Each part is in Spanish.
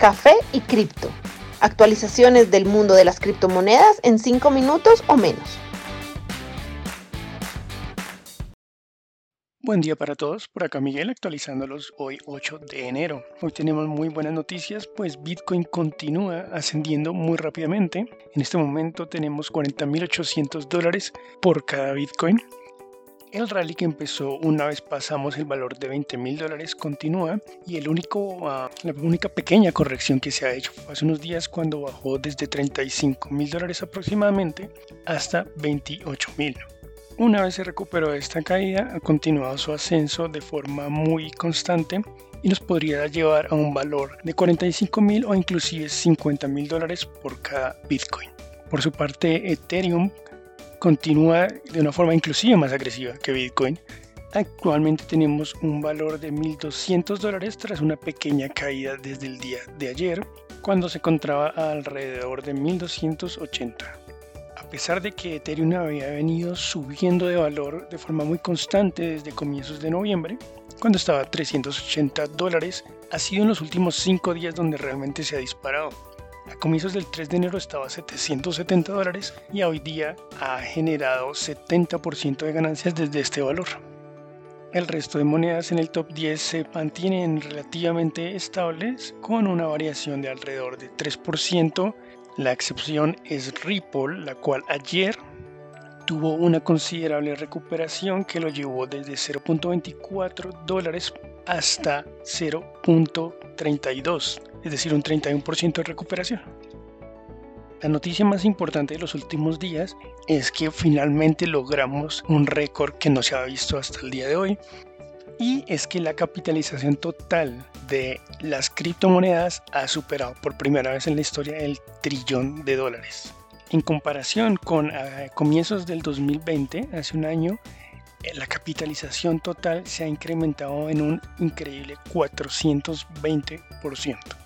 Café y Cripto. Actualizaciones del mundo de las criptomonedas en 5 minutos o menos. Buen día para todos, por acá Miguel actualizándolos hoy 8 de enero. Hoy tenemos muy buenas noticias, pues Bitcoin continúa ascendiendo muy rápidamente. En este momento tenemos 40.800 dólares por cada Bitcoin. El rally que empezó una vez pasamos el valor de 20 mil dólares continúa y el único, ah, la única pequeña corrección que se ha hecho fue hace unos días cuando bajó desde 35 mil dólares aproximadamente hasta 28 mil. Una vez se recuperó esta caída, ha continuado su ascenso de forma muy constante y nos podría llevar a un valor de 45 mil o inclusive 50 mil dólares por cada Bitcoin. Por su parte, Ethereum continúa de una forma inclusive más agresiva que Bitcoin. Actualmente tenemos un valor de 1.200 dólares tras una pequeña caída desde el día de ayer, cuando se encontraba alrededor de 1.280. A pesar de que Ethereum había venido subiendo de valor de forma muy constante desde comienzos de noviembre, cuando estaba a 380 dólares, ha sido en los últimos 5 días donde realmente se ha disparado. A comienzos del 3 de enero estaba a 770 dólares y hoy día ha generado 70% de ganancias desde este valor. El resto de monedas en el top 10 se mantienen relativamente estables con una variación de alrededor de 3%. La excepción es Ripple, la cual ayer tuvo una considerable recuperación que lo llevó desde 0.24 dólares hasta 0.32 es decir, un 31% de recuperación. La noticia más importante de los últimos días es que finalmente logramos un récord que no se ha visto hasta el día de hoy y es que la capitalización total de las criptomonedas ha superado por primera vez en la historia el trillón de dólares. En comparación con eh, comienzos del 2020, hace un año, la capitalización total se ha incrementado en un increíble 420%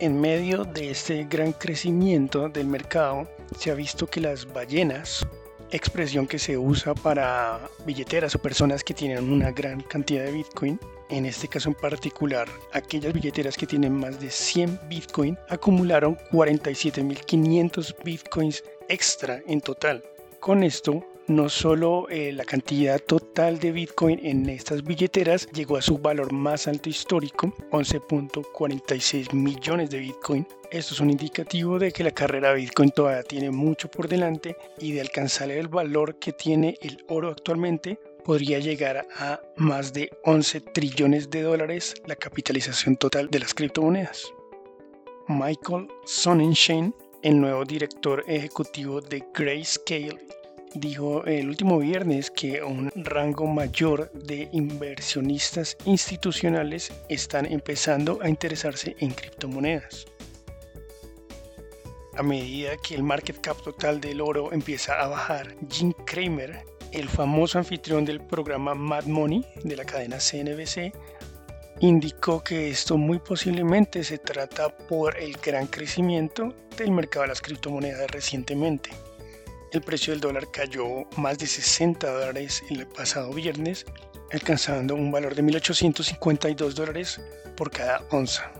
en medio de este gran crecimiento del mercado, se ha visto que las ballenas, expresión que se usa para billeteras o personas que tienen una gran cantidad de Bitcoin, en este caso en particular, aquellas billeteras que tienen más de 100 Bitcoin acumularon 47.500 Bitcoins extra en total. Con esto, no solo eh, la cantidad total de Bitcoin en estas billeteras llegó a su valor más alto histórico, 11.46 millones de Bitcoin. Esto es un indicativo de que la carrera Bitcoin todavía tiene mucho por delante y de alcanzar el valor que tiene el oro actualmente podría llegar a más de 11 trillones de dólares la capitalización total de las criptomonedas. Michael Sonnenschein, el nuevo director ejecutivo de Grayscale dijo el último viernes que un rango mayor de inversionistas institucionales están empezando a interesarse en criptomonedas. A medida que el market cap total del oro empieza a bajar, Jim Cramer, el famoso anfitrión del programa Mad Money de la cadena CNBC, indicó que esto muy posiblemente se trata por el gran crecimiento del mercado de las criptomonedas recientemente. El precio del dólar cayó más de 60 dólares el pasado viernes, alcanzando un valor de 1.852 dólares por cada onza.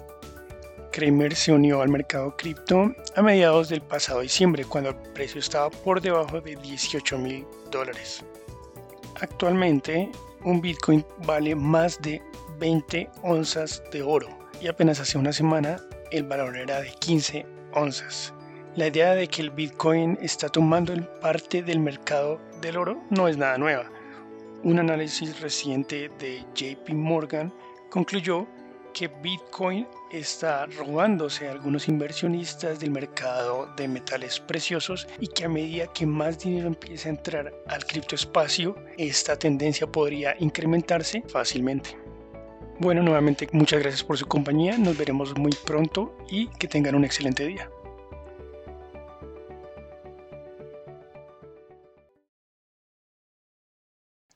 Kramer se unió al mercado cripto a mediados del pasado diciembre, cuando el precio estaba por debajo de 18 mil dólares. Actualmente, un Bitcoin vale más de 20 onzas de oro y apenas hace una semana el valor era de 15 onzas. La idea de que el Bitcoin está tomando parte del mercado del oro no es nada nueva. Un análisis reciente de JP Morgan concluyó que Bitcoin está robándose a algunos inversionistas del mercado de metales preciosos y que a medida que más dinero empieza a entrar al criptoespacio, esta tendencia podría incrementarse fácilmente. Bueno, nuevamente muchas gracias por su compañía, nos veremos muy pronto y que tengan un excelente día.